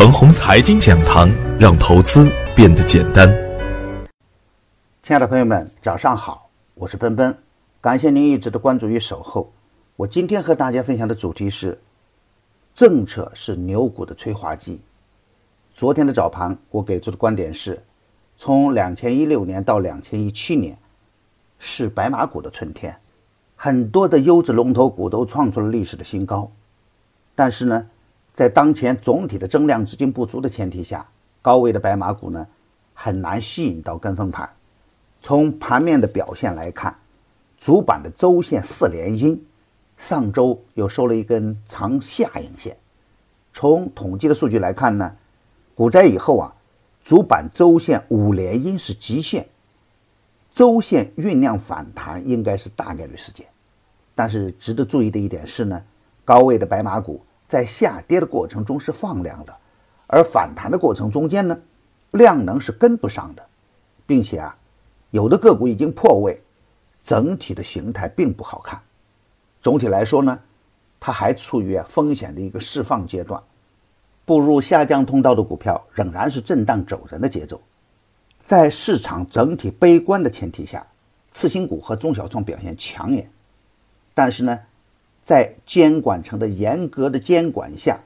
腾宏财经讲堂，让投资变得简单。亲爱的朋友们，早上好，我是奔奔，感谢您一直的关注与守候。我今天和大家分享的主题是：政策是牛股的催化剂。昨天的早盘，我给出的观点是：从两千一六年到两千一七年，是白马股的春天，很多的优质龙头股都创出了历史的新高。但是呢？在当前总体的增量资金不足的前提下，高位的白马股呢很难吸引到跟风盘。从盘面的表现来看，主板的周线四连阴，上周又收了一根长下影线。从统计的数据来看呢，股灾以后啊，主板周线五连阴是极限，周线酝酿反弹应该是大概率事件。但是值得注意的一点是呢，高位的白马股。在下跌的过程中是放量的，而反弹的过程中间呢，量能是跟不上的，并且啊，有的个股已经破位，整体的形态并不好看。总体来说呢，它还处于风险的一个释放阶段，步入下降通道的股票仍然是震荡走人的节奏。在市场整体悲观的前提下，次新股和中小创表现抢眼，但是呢。在监管层的严格的监管下，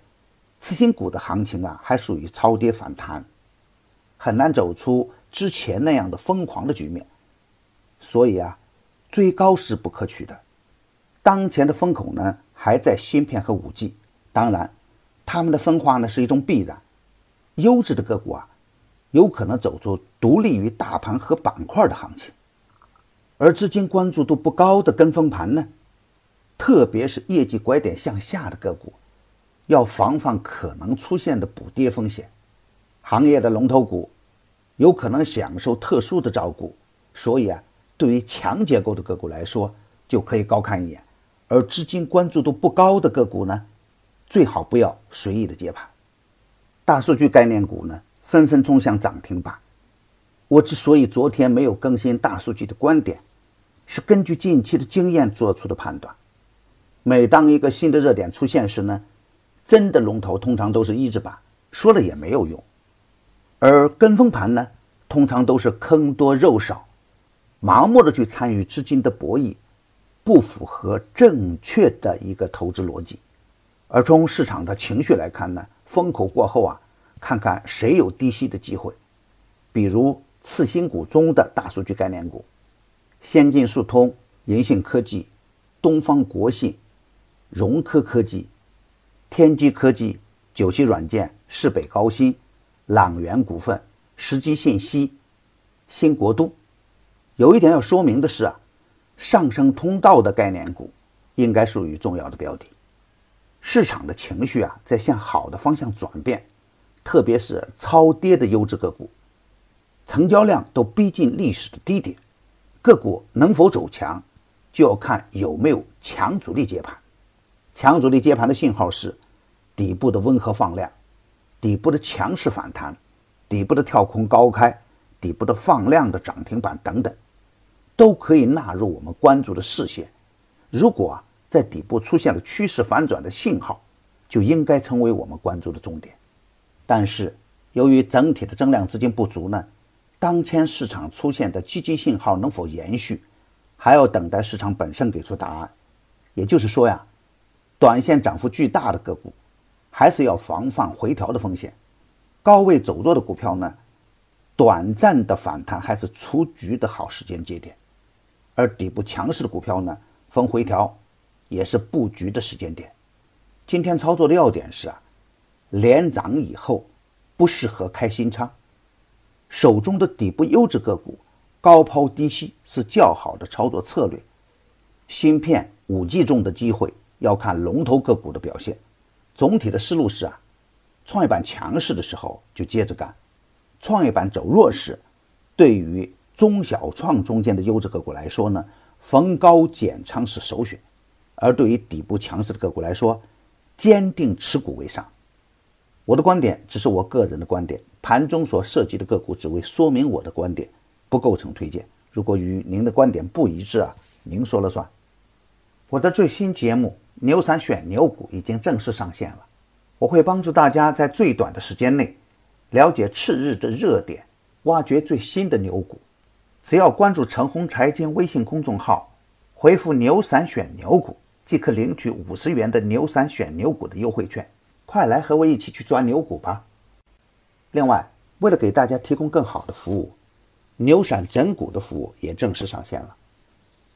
次新股的行情啊，还属于超跌反弹，很难走出之前那样的疯狂的局面。所以啊，追高是不可取的。当前的风口呢，还在芯片和五 G，当然，他们的分化呢是一种必然。优质的个股啊，有可能走出独立于大盘和板块的行情，而资金关注度不高的跟风盘呢？特别是业绩拐点向下的个股，要防范可能出现的补跌风险。行业的龙头股有可能享受特殊的照顾，所以啊，对于强结构的个股来说，就可以高看一眼。而资金关注度不高的个股呢，最好不要随意的接盘。大数据概念股呢，纷纷冲向涨停板。我之所以昨天没有更新大数据的观点，是根据近期的经验做出的判断。每当一个新的热点出现时呢，真的龙头通常都是一字板，说了也没有用；而跟风盘呢，通常都是坑多肉少，盲目的去参与资金的博弈，不符合正确的一个投资逻辑。而从市场的情绪来看呢，风口过后啊，看看谁有低吸的机会，比如次新股中的大数据概念股，先进数通、银信科技、东方国信。融科科技、天基科技、九七软件、市北高新、朗源股份、时机信息、新国都。有一点要说明的是啊，上升通道的概念股应该属于重要的标的。市场的情绪啊在向好的方向转变，特别是超跌的优质个股，成交量都逼近历史的低点，个股能否走强，就要看有没有强主力接盘。强主力接盘的信号是底部的温和放量、底部的强势反弹、底部的跳空高开、底部的放量的涨停板等等，都可以纳入我们关注的视线。如果啊在底部出现了趋势反转的信号，就应该成为我们关注的重点。但是，由于整体的增量资金不足呢，当前市场出现的积极信号能否延续，还要等待市场本身给出答案。也就是说呀。短线涨幅巨大的个股，还是要防范回调的风险。高位走弱的股票呢，短暂的反弹还是出局的好时间节点。而底部强势的股票呢，逢回调也是布局的时间点。今天操作的要点是啊，连涨以后不适合开新仓，手中的底部优质个股高抛低吸是较好的操作策略。芯片五 G 中的机会。要看龙头个股的表现，总体的思路是啊，创业板强势的时候就接着干，创业板走弱势，对于中小创中间的优质个股来说呢，逢高减仓是首选，而对于底部强势的个股来说，坚定持股为上。我的观点只是我个人的观点，盘中所涉及的个股只为说明我的观点，不构成推荐。如果与您的观点不一致啊，您说了算。我的最新节目。牛散选牛股已经正式上线了，我会帮助大家在最短的时间内了解次日的热点，挖掘最新的牛股。只要关注陈红财经微信公众号，回复“牛散选牛股”，即可领取五十元的牛散选牛股的优惠券。快来和我一起去抓牛股吧！另外，为了给大家提供更好的服务，牛散整股的服务也正式上线了。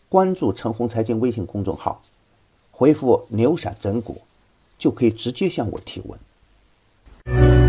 关注陈红财经微信公众号，回复牛散整蛊就可以直接向我提问。